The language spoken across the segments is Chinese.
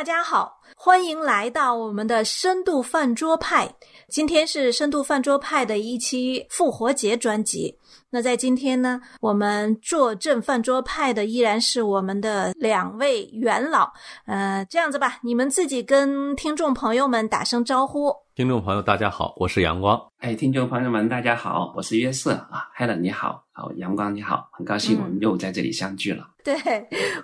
大家好，欢迎来到我们的深度饭桌派。今天是深度饭桌派的一期复活节专辑。那在今天呢，我们坐镇饭桌派的依然是我们的两位元老。呃，这样子吧，你们自己跟听众朋友们打声招呼。听众朋友，大家好，我是阳光。哎，听众朋友们，大家好，我是约瑟啊，Helen 你好，好阳光你好，很高兴我们又在这里相聚了。对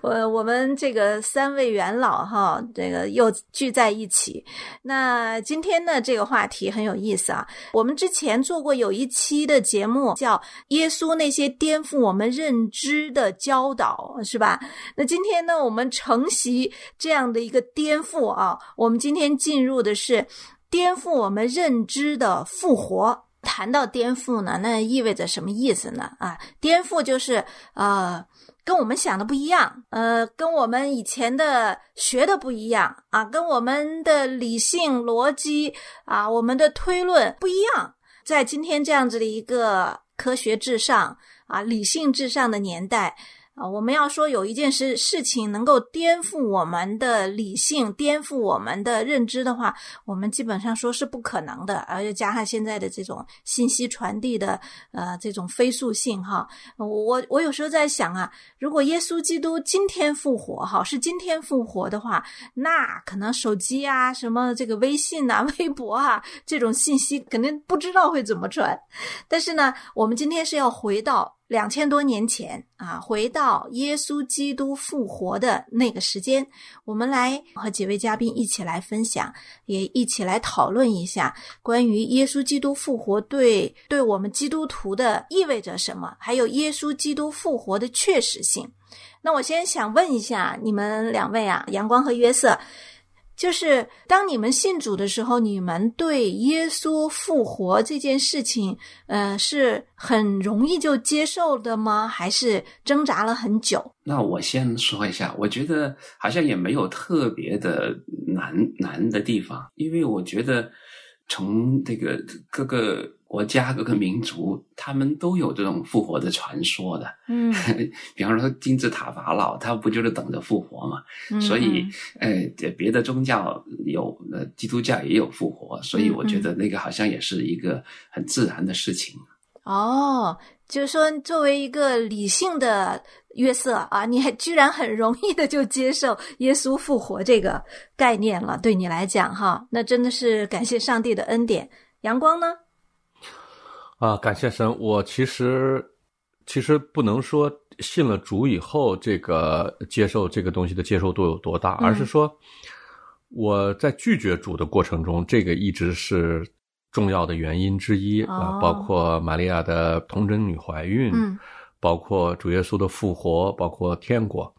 我，我们这个三位元老哈，这个又聚在一起。那今天呢，这个话题很有意思啊。我们之前做过有一期的节目，叫《耶稣那些颠覆我们认知的教导》，是吧？那今天呢，我们承袭这样的一个颠覆啊，我们今天进入的是。颠覆我们认知的复活。谈到颠覆呢，那意味着什么意思呢？啊，颠覆就是呃，跟我们想的不一样，呃，跟我们以前的学的不一样啊，跟我们的理性逻辑啊，我们的推论不一样。在今天这样子的一个科学至上啊、理性至上的年代。啊，我们要说有一件事事情能够颠覆我们的理性、颠覆我们的认知的话，我们基本上说是不可能的。而且加上现在的这种信息传递的呃这种飞速性哈，我我有时候在想啊，如果耶稣基督今天复活哈，是今天复活的话，那可能手机啊、什么这个微信啊、微博啊这种信息肯定不知道会怎么传。但是呢，我们今天是要回到。两千多年前啊，回到耶稣基督复活的那个时间，我们来和几位嘉宾一起来分享，也一起来讨论一下关于耶稣基督复活对对我们基督徒的意味着什么，还有耶稣基督复活的确实性。那我先想问一下你们两位啊，阳光和约瑟。就是当你们信主的时候，你们对耶稣复活这件事情，呃，是很容易就接受的吗？还是挣扎了很久？那我先说一下，我觉得好像也没有特别的难难的地方，因为我觉得从这个各个。国家各个民族，他们都有这种复活的传说的。嗯，比方说金字塔法老，他不就是等着复活嘛？所以，呃，别的宗教有，呃，基督教也有复活，所以我觉得那个好像也是一个很自然的事情。哦，就是说，作为一个理性的约瑟啊，你还居然很容易的就接受耶稣复活这个概念了？对你来讲，哈，那真的是感谢上帝的恩典。阳光呢？啊，感谢神！我其实其实不能说信了主以后，这个接受这个东西的接受度有多大，而是说我在拒绝主的过程中，这个一直是重要的原因之一啊。包括玛利亚的童贞女怀孕，包括主耶稣的复活，包括天国。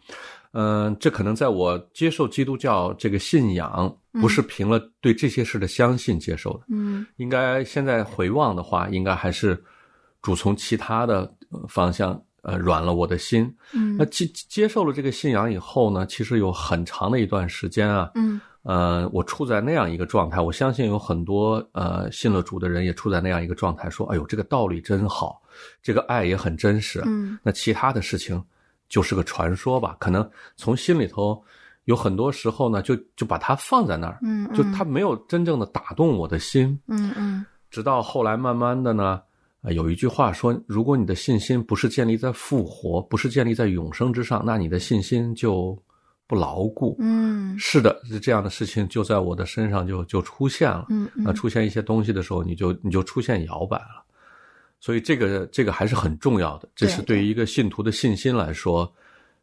嗯，这可能在我接受基督教这个信仰，不是凭了对这些事的相信接受的。嗯，应该现在回望的话，应该还是主从其他的方向呃软了我的心。嗯，那接接受了这个信仰以后呢，其实有很长的一段时间啊，嗯，呃，我处在那样一个状态。我相信有很多呃信了主的人也处在那样一个状态，说：“哎呦，这个道理真好，这个爱也很真实。”嗯，那其他的事情。就是个传说吧，可能从心里头有很多时候呢，就就把它放在那儿，嗯，就它没有真正的打动我的心，嗯嗯。直到后来慢慢的呢，有一句话说，如果你的信心不是建立在复活，不是建立在永生之上，那你的信心就不牢固。嗯，是的，这样的事情就在我的身上就就出现了。嗯嗯。那出现一些东西的时候，你就你就出现摇摆了。所以这个这个还是很重要的，这是对于一个信徒的信心来说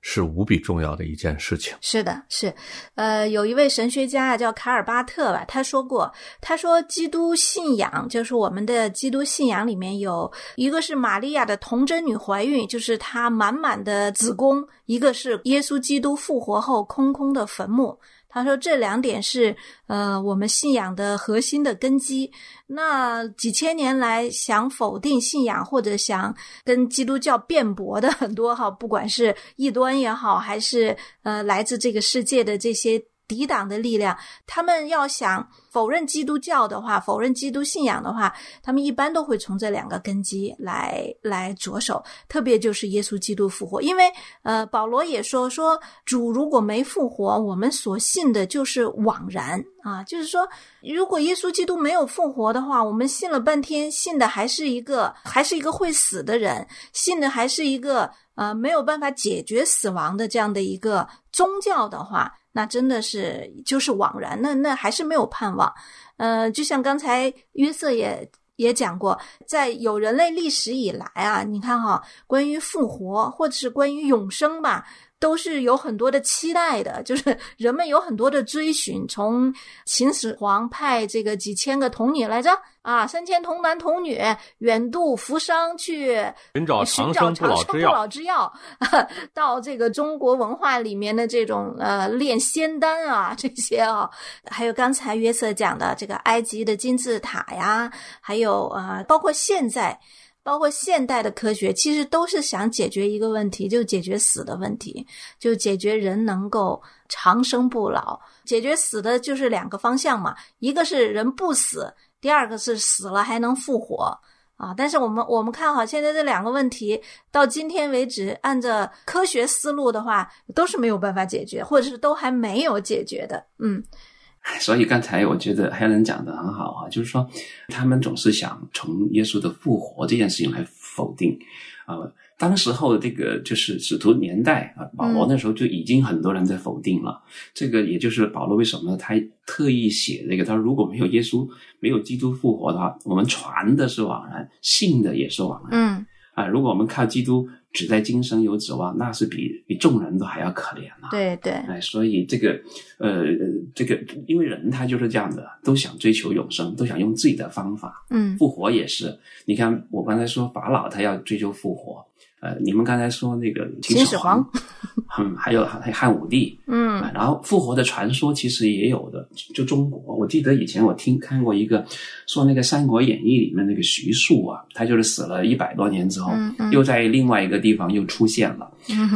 是无比重要的一件事情。是的，是，呃，有一位神学家，叫卡尔巴特吧，他说过，他说基督信仰就是我们的基督信仰里面有一个是玛利亚的童贞女怀孕，就是她满满的子宫；一个是耶稣基督复活后空空的坟墓。他说这两点是呃我们信仰的核心的根基。那几千年来想否定信仰或者想跟基督教辩驳的很多哈，不管是异端也好，还是呃来自这个世界的这些抵挡的力量。他们要想否认基督教的话，否认基督信仰的话，他们一般都会从这两个根基来来着手。特别就是耶稣基督复活，因为呃，保罗也说说主如果没复活，我们所信的就是枉然啊。就是说，如果耶稣基督没有复活的话，我们信了半天，信的还是一个还是一个会死的人，信的还是一个呃没有办法解决死亡的这样的一个宗教的话。那真的是就是枉然，那那还是没有盼望。呃，就像刚才约瑟也也讲过，在有人类历史以来啊，你看哈，关于复活或者是关于永生吧。都是有很多的期待的，就是人们有很多的追寻。从秦始皇派这个几千个童女来着啊，三千童男童女远渡扶桑去寻找寻找长生不老之药，到这个中国文化里面的这种呃炼仙丹啊 这些啊，还有刚才约瑟讲的这个埃及的金字塔呀，还有啊，包括现在。包括现代的科学，其实都是想解决一个问题，就解决死的问题，就解决人能够长生不老。解决死的就是两个方向嘛，一个是人不死，第二个是死了还能复活啊。但是我们我们看好现在这两个问题，到今天为止，按照科学思路的话，都是没有办法解决，或者是都还没有解决的。嗯。所以刚才我觉得 Helen 讲的很好啊，就是说他们总是想从耶稣的复活这件事情来否定啊。当时候这个就是使徒年代啊，保罗那时候就已经很多人在否定了。这个也就是保罗为什么他特意写这个，他说如果没有耶稣，没有基督复活的话，我们传的是枉然，信的也是枉然。嗯啊，如果我们靠基督。只在今生有指望，那是比比众人都还要可怜呐。对对，哎，所以这个，呃，这个，因为人他就是这样的，都想追求永生，都想用自己的方法。嗯，复活也是。你看，我刚才说法老他要追求复活。呃，你们刚才说那个秦始皇，嗯，还有汉汉武帝，嗯，然后复活的传说其实也有的，就中国，我记得以前我听看过一个说那个《三国演义》里面那个徐庶啊，他就是死了一百多年之后，又在另外一个地方又出现了，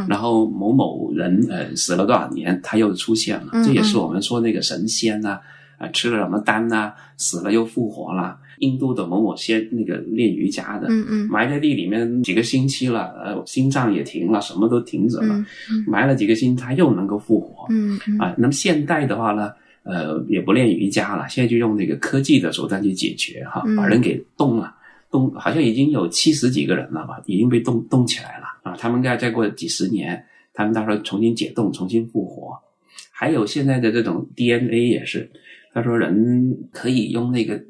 然后某某人呃死了多少年，他又出现了，这也是我们说那个神仙呐，啊吃了什么丹呐，死了又复活了。印度的某某些那个练瑜伽的，嗯嗯，埋在地里面几个星期了，呃，心脏也停了，什么都停止了，埋了几个星期，他又能够复活，嗯嗯，啊，那么现代的话呢，呃，也不练瑜伽了，现在就用那个科技的手段去解决，哈，把人给冻了，冻，好像已经有七十几个人了吧，已经被冻冻起来了，啊，他们再过几十年，他们到时候重新解冻，重新复活，还有现在的这种 DNA 也是。他说：“人可以用那个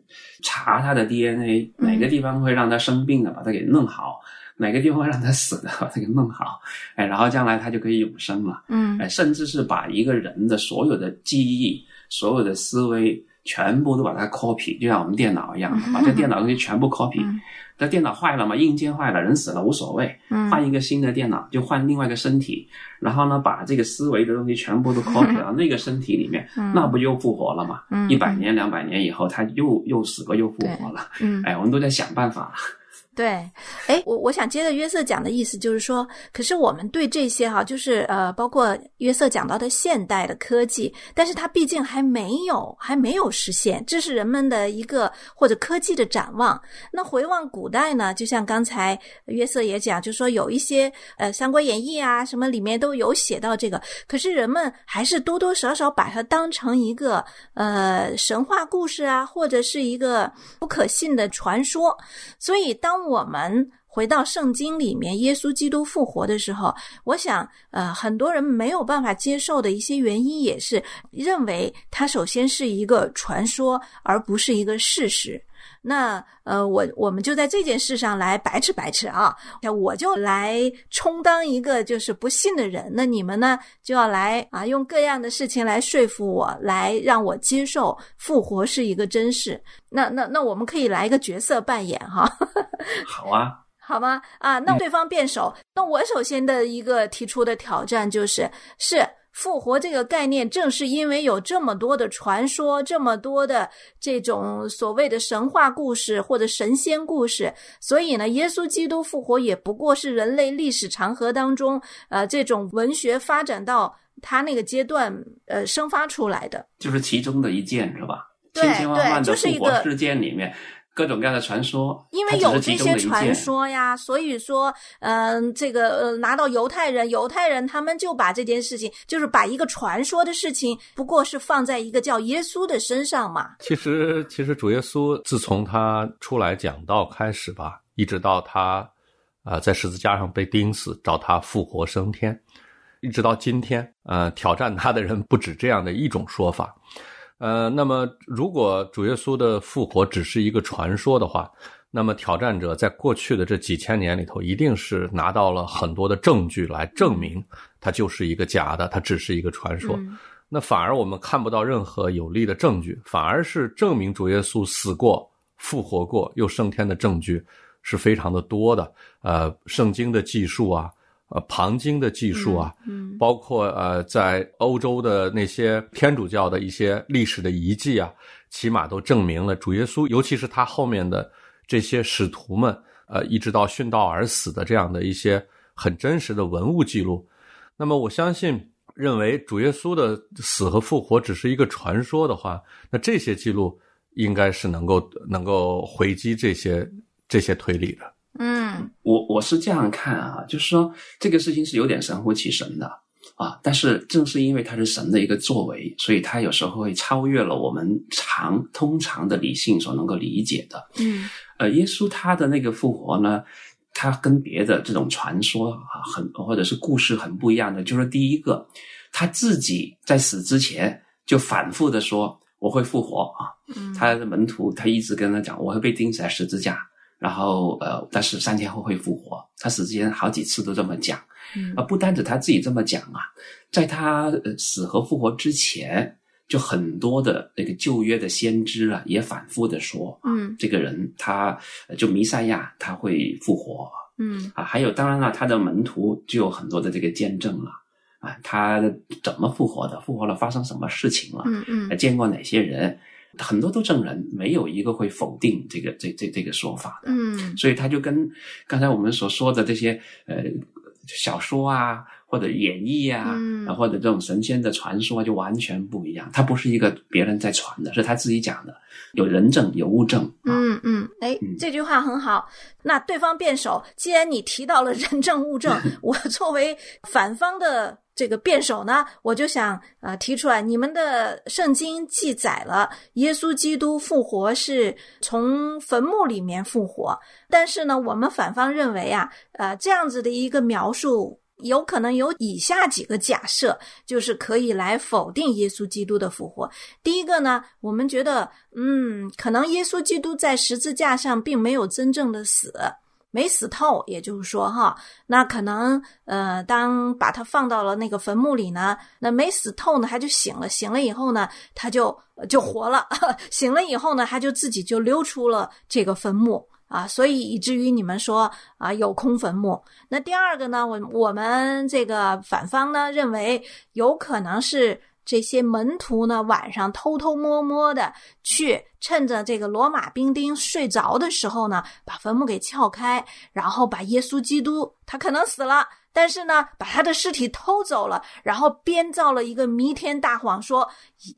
查他的 DNA，哪个地方会让他生病的，把他给弄好；哪个地方让他死的，把他给弄好。哎，然后将来他就可以永生了。嗯，哎，甚至是把一个人的所有的记忆、所有的思维，全部都把它 copy，就像我们电脑一样，把这电脑东西全部 copy。”那电脑坏了嘛？硬件坏了，人死了无所谓，换一个新的电脑，就换另外一个身体，然后呢，把这个思维的东西全部都 copy 到那个身体里面，那不又复活了嘛？一百年、两百年以后，他又又死过又复活了。哎，我们都在想办法。对，哎，我我想接着约瑟讲的意思就是说，可是我们对这些哈，就是呃，包括约瑟讲到的现代的科技，但是它毕竟还没有还没有实现，这是人们的一个或者科技的展望。那回望古代呢，就像刚才约瑟也讲，就说有一些呃《三国演义》啊什么里面都有写到这个，可是人们还是多多少少把它当成一个呃神话故事啊，或者是一个不可信的传说，所以当。我们回到圣经里面，耶稣基督复活的时候，我想，呃，很多人没有办法接受的一些原因，也是认为它首先是一个传说，而不是一个事实。那，呃，我我们就在这件事上来白吃白吃啊！那我就来充当一个就是不信的人，那你们呢就要来啊，用各样的事情来说服我，来让我接受复活是一个真事。那那那我们可以来一个角色扮演哈。好啊，好吗？啊，那对方辩手，那我首先的一个提出的挑战就是是。复活这个概念，正是因为有这么多的传说，这么多的这种所谓的神话故事或者神仙故事，所以呢，耶稣基督复活也不过是人类历史长河当中，呃，这种文学发展到他那个阶段呃生发出来的，就是其中的一件是吧？对千千万万的复活事件里面，各种各样的传说，因为有这些传说呀，所以说，嗯、这个呃，拿到犹太人，犹太人他们就把这件事情，就是把一个传说的事情，不过是放在一个叫耶稣的身上嘛。其实，其实主耶稣自从他出来讲道开始吧，一直到他啊、呃在十字架上被钉死，找他复活升天，一直到今天，呃，挑战他的人不止这样的一种说法。呃，那么如果主耶稣的复活只是一个传说的话，那么挑战者在过去的这几千年里头，一定是拿到了很多的证据来证明它就是一个假的，它只是一个传说。嗯那反而我们看不到任何有力的证据，反而是证明主耶稣死过、复活过又升天的证据是非常的多的。呃，圣经的记述啊，呃，旁经的技术啊，嗯包括呃，在欧洲的那些天主教的一些历史的遗迹啊，起码都证明了主耶稣，尤其是他后面的这些使徒们，呃，一直到殉道而死的这样的一些很真实的文物记录。那么我相信，认为主耶稣的死和复活只是一个传说的话，那这些记录应该是能够能够回击这些这些推理的。嗯。我我是这样看啊，就是说这个事情是有点神乎其神的啊，但是正是因为它是神的一个作为，所以它有时候会超越了我们常通常的理性所能够理解的。嗯。呃，耶稣他的那个复活呢，他跟别的这种传说啊，很或者是故事很不一样的，就是第一个，他自己在死之前就反复的说我会复活啊，嗯，他的门徒他一直跟他讲我会被钉死在十字架，然后呃，但是三天后会复活，他死之前好几次都这么讲。嗯啊，不单指他自己这么讲啊，在他呃死和复活之前，就很多的那个旧约的先知啊，也反复的说，嗯这个人他呃就弥赛亚他会复活嗯啊，还有当然了，他的门徒就有很多的这个见证了啊，他怎么复活的？复活了发生什么事情了？嗯嗯呃见过哪些人？很多都证人，没有一个会否定这个这这这个说法的。嗯所以他就跟刚才我们所说的这些呃小说啊，或者演绎啊，嗯啊或者这种神仙的传说啊，就完全不一样。它不是一个别人在传的，是他自己讲的，有人证有物证啊。嗯嗯，哎嗯，这句话很好。那对方辩手，既然你提到了人证物证，我作为反方的这个辩手呢，我就想呃提出来，你们的圣经记载了耶稣基督复活是从坟墓里面复活，但是呢，我们反方认为啊，呃，这样子的一个描述。有可能有以下几个假设，就是可以来否定耶稣基督的复活。第一个呢，我们觉得，嗯，可能耶稣基督在十字架上并没有真正的死，没死透，也就是说，哈，那可能，呃，当把他放到了那个坟墓里呢，那没死透呢，他就醒了，醒了以后呢，他就就活了，醒了以后呢，他就自己就溜出了这个坟墓。啊，所以以至于你们说啊有空坟墓。那第二个呢，我我们这个反方呢认为有可能是这些门徒呢晚上偷偷摸摸的去趁着这个罗马兵丁睡着的时候呢，把坟墓给撬开，然后把耶稣基督他可能死了。但是呢，把他的尸体偷走了，然后编造了一个弥天大谎，说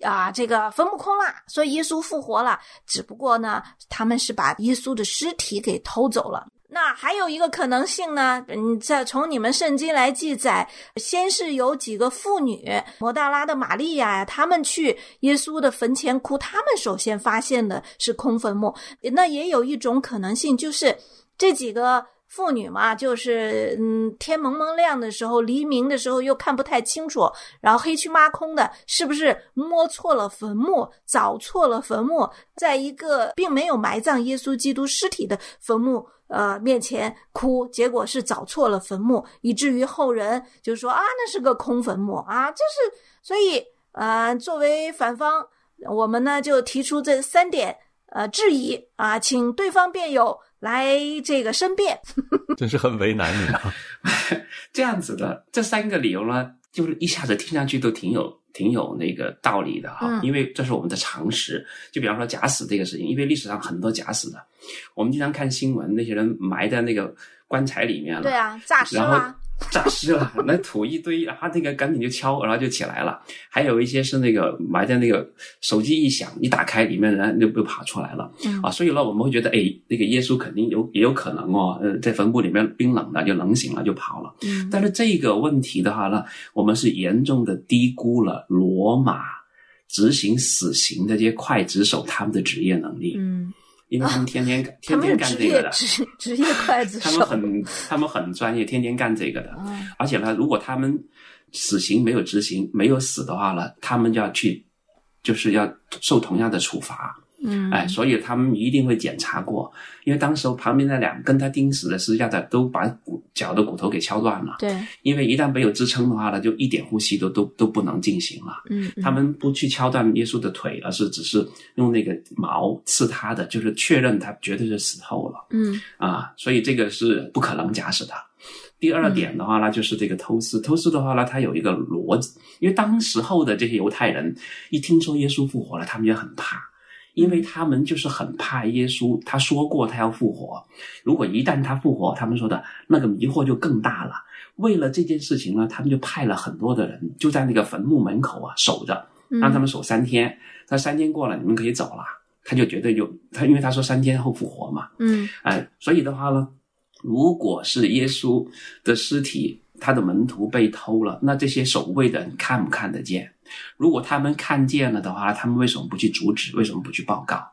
啊，这个坟墓空了，所以耶稣复活了。只不过呢，他们是把耶稣的尸体给偷走了。那还有一个可能性呢，嗯，在从你们圣经来记载，先是有几个妇女，摩大拉的玛利亚呀，他们去耶稣的坟前哭，他们首先发现的是空坟墓。那也有一种可能性，就是这几个。妇女嘛，就是嗯，天蒙蒙亮的时候，黎明的时候又看不太清楚，然后黑黢麻空的，是不是摸错了坟墓，找错了坟墓，在一个并没有埋葬耶稣基督尸体的坟墓呃面前哭，结果是找错了坟墓，以至于后人就说啊，那是个空坟墓啊，就是所以啊、呃，作为反方，我们呢就提出这三点呃质疑啊，请对方辩友。来这个申辩，真是很为难你啊！这样子的这三个理由呢，就是一下子听上去都挺有挺有那个道理的哈，嗯、因为这是我们的常识。就比方说假死这个事情，因为历史上很多假死的，我们经常看新闻，那些人埋在那个棺材里面了，对啊，诈尸然后诈尸了，那土一堆，然后那个赶紧就敲，然后就起来了。还有一些是那个埋在那个手机一响，一打开里面人就就爬出来了。嗯啊，所以呢，我们会觉得，哎，那个耶稣肯定有也有可能哦，呃，在坟墓里面冰冷的就冷醒了就跑了。嗯但是这个问题的话呢，我们是严重的低估了罗马执行死刑的这些刽子手他们的职业能力，嗯，因为他们天天、啊天天干这个的，职职业刽子他们很他们很专业，天天干这个的。嗯而且呢，如果他们死刑没有执行、没有死的话呢，他们就要去，就是要受同样的处罚。嗯哎，所以他们一定会检查过，因为当时旁边那两跟他钉死的十字架的都把骨脚的骨头给敲断了，对因为一旦没有支撑的话呢，就一点呼吸都都都不能进行了。嗯嗯他们不去敲断耶稣的腿，而是只是用那个矛刺他的，就是确认他绝对是死透了嗯啊，所以这个是不可能假死的。第二点的话呢，就是这个偷尸。偷尸的话呢，它有一个逻辑，因为当时候的这些犹太人一听说耶稣复活了，他们就很怕，因为他们就是很怕耶稣。他说过他要复活，如果一旦他复活，他们说的那个迷惑就更大了。为了这件事情呢，他们就派了很多的人就在那个坟墓门口啊守着，嗯，让他们守三天。他三天过了，你们可以走了。他就觉得有他，因为他说三天后复活嘛，嗯哎，所以的话呢，如果是耶稣的尸体，他的门徒被偷了，那这些守卫的人看不看得见？如果他们看见了的话，他们为什么不去阻止？为什么不去报告？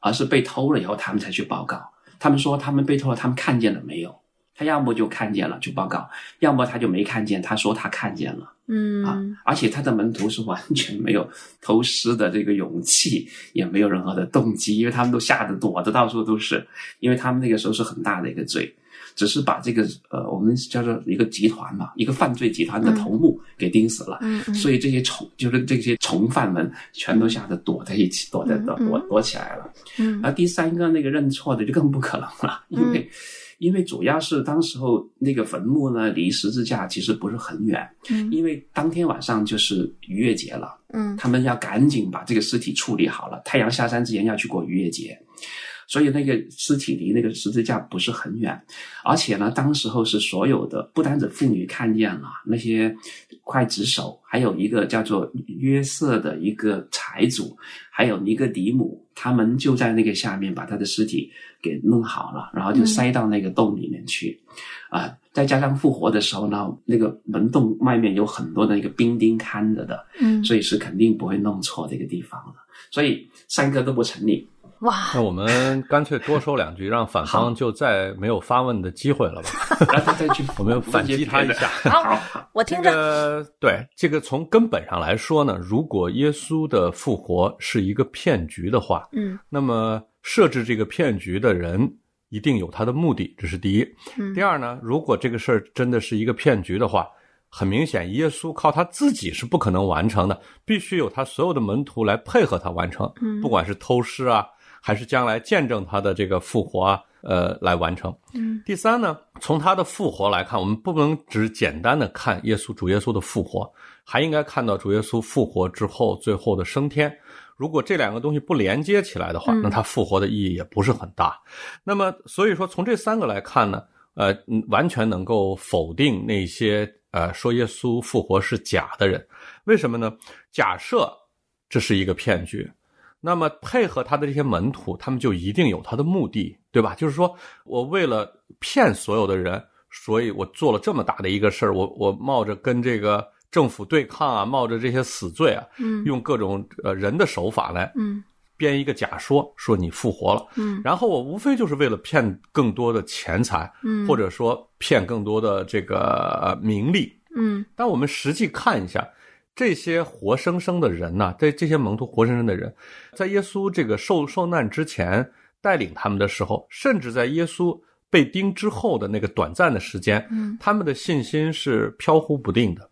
而是被偷了以后，他们才去报告。他们说他们被偷了，他们看见了没有？他要么就看见了就报告，要么他就没看见，他说他看见了。嗯啊嗯，而且他的门徒是完全没有偷师的这个勇气，也没有任何的动机，因为他们都吓得躲得到处都是，因为他们那个时候是很大的一个罪，只是把这个呃我们叫做一个集团嘛，一个犯罪集团的头目给盯死了，嗯嗯。所以这些从就是这些从犯们全都吓得躲在一起，躲在躲躲躲起来了。嗯。而第三个那个认错的就更不可能了，因为、因为主要是当时候那个坟墓呢离十字架其实不是很远，嗯。因为当天晚上就是逾越节了，嗯。他们要赶紧把这个尸体处理好了，太阳下山之前要去过逾越节。所以那个尸体离那个十字架不是很远，而且呢，当时候是所有的，不单指妇女看见了那些刽子手，还有一个叫做约瑟的一个财主，还有尼哥底母，他们就在那个下面把他的尸体给弄好了，然后就塞到那个洞里面去，啊、再加上复活的时候呢，那个门洞外面有很多的那个兵丁看着的，嗯，所以是肯定不会弄错这个地方的，所以三个都不成立。哇，那我们干脆多说两句，让反方就再没有发问的机会了吧？然后再去我们反击他一下。好，我听这着，个对这个从根本上来说呢，如果耶稣的复活是一个骗局的话，嗯。那么设置这个骗局的人一定有他的目的，这是第一。嗯。第二呢，如果这个事儿真的是一个骗局的话，很明显，耶稣靠他自己是不可能完成的，必须有他所有的门徒来配合他完成，嗯。不管是偷师啊，还是将来见证他的这个复活啊，呃，来完成。嗯第三呢，从他的复活来看，我们不能只简单的看耶稣主耶稣的复活，还应该看到主耶稣复活之后最后的升天。如果这两个东西不连接起来的话，嗯那他复活的意义也不是很大。那么，所以说从这三个来看呢，呃，嗯完全能够否定那些呃说耶稣复活是假的人。为什么呢？假设这是一个骗局，那么配合他的这些门徒，他们就一定有他的目的，对吧？就是说我为了骗所有的人，所以我做了这么大的一个事儿，我我冒着跟这个政府对抗啊，冒着这些死罪啊，嗯。用各种呃人的手法来嗯。编一个假说，说你复活了，嗯。然后我无非就是为了骗更多的钱财，嗯，或者说骗更多的这个呃名利。嗯。但我们实际看一下，这些活生生的人呐、这这些蒙图活生生的人，在耶稣这个受受难之前带领他们的时候，甚至在耶稣被钉之后的那个短暂的时间，嗯他们的信心是飘忽不定的，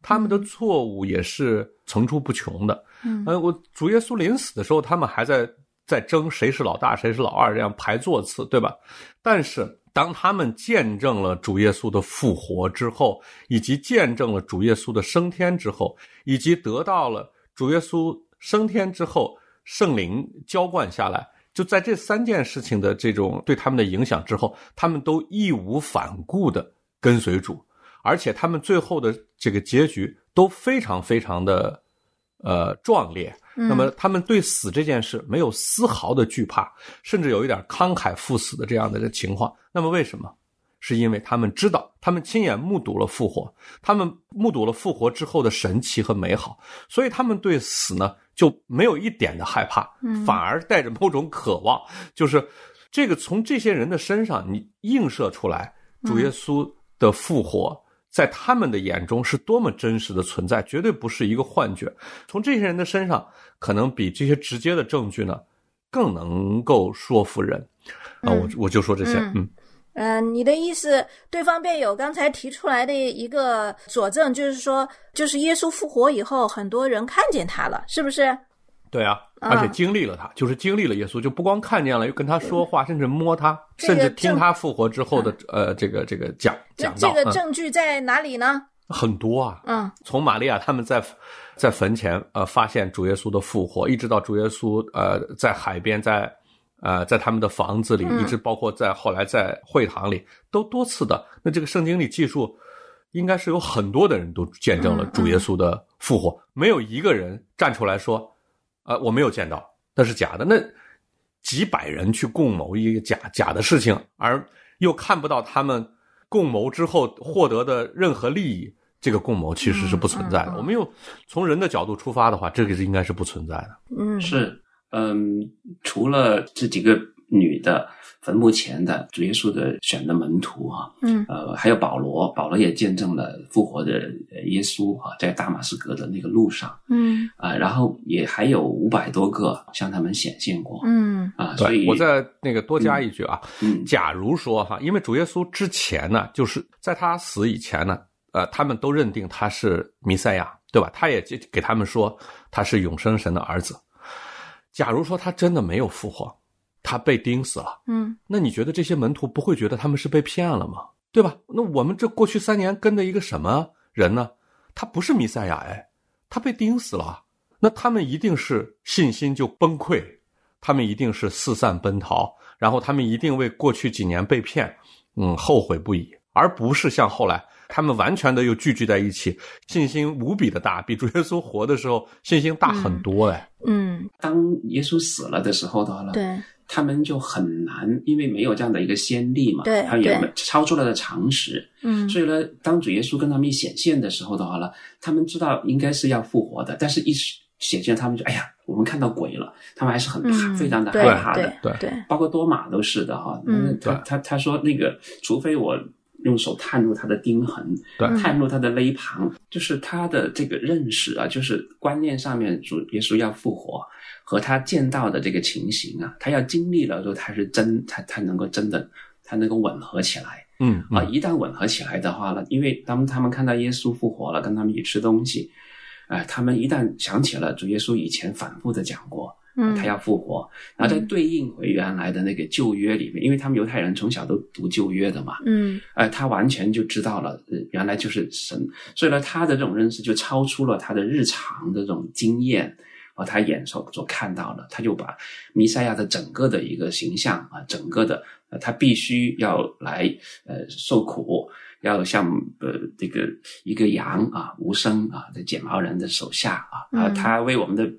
他们的错误也是层出不穷的。嗯呃，我主耶稣临死的时候，他们还在在争谁是老大，谁是老二，这样排座次，对吧？但是当他们见证了主耶稣的复活之后，以及见证了主耶稣的升天之后，以及得到了主耶稣升天之后圣灵浇灌下来，就在这三件事情的这种对他们的影响之后，他们都义无反顾的跟随主。而且他们最后的这个结局都非常非常的呃壮烈。那么他们对死这件事没有丝毫的惧怕，甚至有一点慷慨赴死的这样的一个情况。那么为什么？是因为他们知道，他们亲眼目睹了复活，他们目睹了复活之后的神奇和美好，所以他们对死呢就没有一点的害怕，反而带着某种渴望。就是这个从这些人的身上，你映射出来主耶稣的复活。在他们的眼中是多么真实的存在，绝对不是一个幻觉。从这些人的身上，可能比这些直接的证据呢，更能够说服人。啊，我我就说这些，嗯，呃，你的意思，对方辩友刚才提出来的一个佐证，就是说，就是耶稣复活以后，很多人看见他了，是不是？对啊，而且经历了他，就是经历了耶稣，就不光看见了，又跟他说话，甚至摸他，甚至听他复活之后的呃这个这个讲讲到。这个证据在哪里呢？很多啊，嗯，从玛利亚他们在在坟前呃发现主耶稣的复活，一直到主耶稣呃在海边，在呃在他们的房子里，一直包括在后来在会堂里，都多次的。那这个圣经里记述，应该是有很多的人都见证了主耶稣的复活，没有一个人站出来说。啊，我没有见到，那是假的。那几百人去共谋一个假假的事情，而又看不到他们共谋之后获得的任何利益，这个共谋其实是不存在的。我们又从人的角度出发的话，这个是应该是不存在的。嗯，是，嗯，除了这几个女的。坟墓前的主耶稣的选的门徒啊，嗯，呃，还有保罗，保罗也见证了复活的耶稣啊，在大马士革的那个路上，嗯，啊，然后也还有五百多个向他们显现过，嗯，啊，所以我再那个多加一句啊，嗯，假如说哈，因为主耶稣之前呢，就是在他死以前呢，呃，他们都认定他是弥赛亚，对吧？他也给他们说他是永生神的儿子。假如说他真的没有复活。他被钉死了，嗯，那你觉得这些门徒不会觉得他们是被骗了吗？对吧？那我们这过去三年跟着一个什么人呢？他不是弥赛亚，哎，他被钉死了，那他们一定是信心就崩溃，他们一定是四散奔逃，然后他们一定为过去几年被骗，嗯，后悔不已，而不是像后来他们完全的又聚集在一起，信心无比的大，比主耶稣活的时候信心大很多，哎，嗯，当耶稣死了的时候的话呢，对。他们就很难，因为没有这样的一个先例嘛，对，他也超出了的常识，嗯，所以呢，当主耶稣跟他们一显现的时候的话呢，他们知道应该是要复活的，但是一显现，他们就哎呀，我们看到鬼了，他们还是很怕，非常的害怕的，对对，包括多马都是的哈，嗯，他他他说那个，除非我用手探入他的钉痕，对，探入他的勒旁，就是他的这个认识啊，就是观念上面，主耶稣要复活。和他见到的这个情形啊，他要经历了之后，他是真，他他能够真的，他能够吻合起来。嗯啊，一旦吻合起来的话呢，因为当他们看到耶稣复活了，跟他们一起吃东西，哎，他们一旦想起了主耶稣以前反复的讲过，嗯，他要复活，然后再对应回原来的那个旧约里面，因为他们犹太人从小都读旧约的嘛，嗯，哎，他完全就知道了，原来就是神，所以呢，他的这种认识就超出了他的日常的这种经验。和，他眼所所看到的，他就把弥赛亚的整个的一个形象啊，整个的，呃，他必须要来呃受苦。要像呃这个一个羊啊无声啊在剪毛人的手下啊啊他为我们的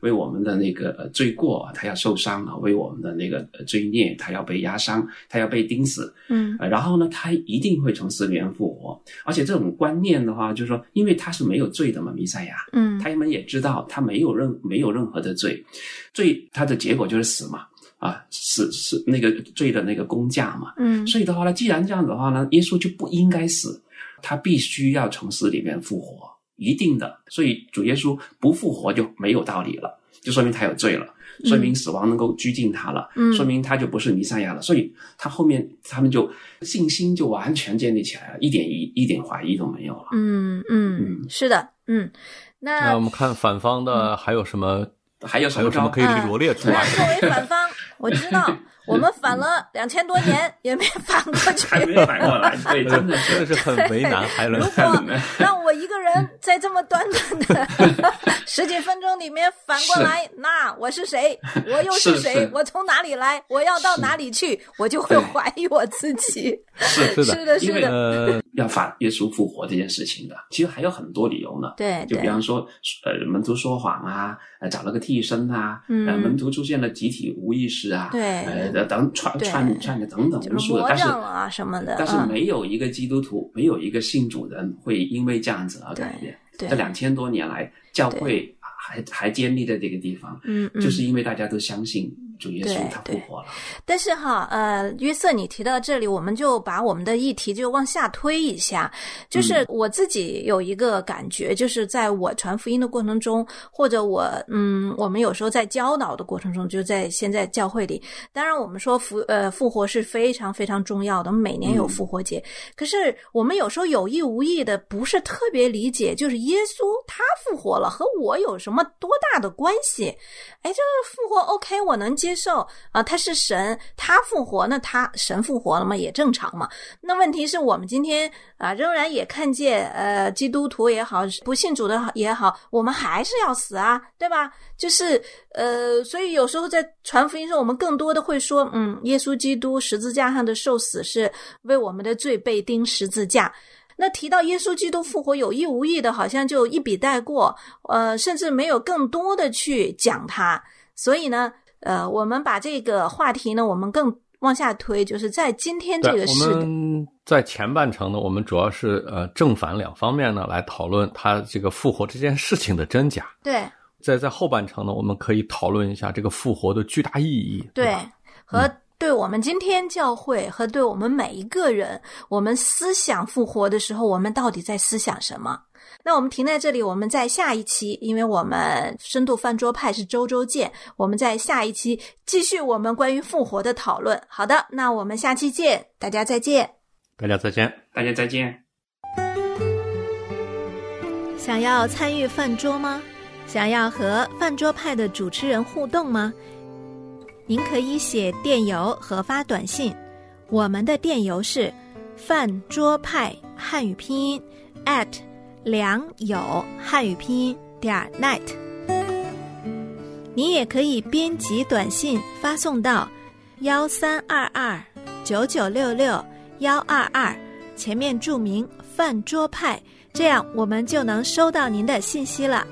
为我们的那个罪过他要受伤啊为我们的那个罪孽他要被压伤他要被钉死嗯。然后呢他一定会从死里面复活。而且这种观念的话就是说因为他是没有罪的嘛弥赛亚嗯。他们也知道他没有任没有任何的罪罪他的结果就是死嘛。啊，死是那个罪的那个工价嘛，嗯，所以的话呢，既然这样子的话呢，耶稣就不应该死，他必须要从死里面复活，一定的。所以主耶稣不复活就没有道理了，就说明他有罪了，说明死亡能够拘禁他了，嗯，说明他就不是弥赛亚了。所以他后面他们就信心就完全建立起来了，一点疑一点怀疑都没有了。嗯嗯嗯，是的，嗯，那我们看反方的还有什么？还有什么可以罗列出来？作为反方。我知道，我们反了两千多年也没反过 去，还没反过来，对，真的真的是很为难，还能如果让我一个人在这么短短的 十几分钟里面反过来，那我是谁？我又是谁？我从哪里来？我要到哪里去？我就会怀疑我自己。是是的，是的。呃，要反耶稣复活这件事情的，其实还有很多理由呢。对，就比方说，呃，门徒说谎啊，呃，找了个替身啊，呃，门徒出现了集体无意识啊，对，呃，等串串串着等等无数的，但是啊什么的，但是没有一个基督徒，没有一个信主人会因为这样子而改变。这两千多年来，教会还还建立在这个地方，嗯，就是因为大家都相信。主耶稣他复活了，但是哈，呃，约瑟，你提到这里，我们就把我们的议题就往下推一下。就是我自己有一个感觉，就是在我传福音的过程中，或者我嗯，我们有时候在教导的过程中，就在现在教会里，当然我们说复呃复活是非常非常重要的，每年有复活节。可是我们有时候有意无意的不是特别理解，就是耶稣他复活了和我有什么多大的关系？哎，这个复活 OK，我能接接受啊，他是神，他复活，那他神复活了嘛，也正常嘛。那问题是我们今天啊，仍然也看见，呃，基督徒也好，不信主的也好，我们还是要死啊，对吧？就是呃，所以有时候在传福音时候，我们更多的会说，嗯，耶稣基督十字架上的受死是为我们的罪被钉十字架。那提到耶稣基督复活，有意无意的，好像就一笔带过，呃，甚至没有更多的去讲它。所以呢，呃，我们把这个话题呢，我们更往下推，就是在今天这个事。我们在前半程呢，我们主要是呃正反两方面呢来讨论它这个复活这件事情的真假。对。在在后半程呢，我们可以讨论一下这个复活的巨大意义。对。和。对我们今天教会和对我们每一个人，我们思想复活的时候，我们到底在思想什么？那我们停在这里，我们在下一期，因为我们深度饭桌派是周周见，我们在下一期继续我们关于复活的讨论。好的，那我们下期见，大家再见，大家再见，大家再见。想要参与饭桌吗？想要和饭桌派的主持人互动吗？您可以写电邮和发短信，我们的电邮是饭桌派汉语拼音 at 良友汉语拼音点 net。你也可以编辑短信发送到幺三二二九九六六幺二二，前面注明饭桌派，这样我们就能收到您的信息了。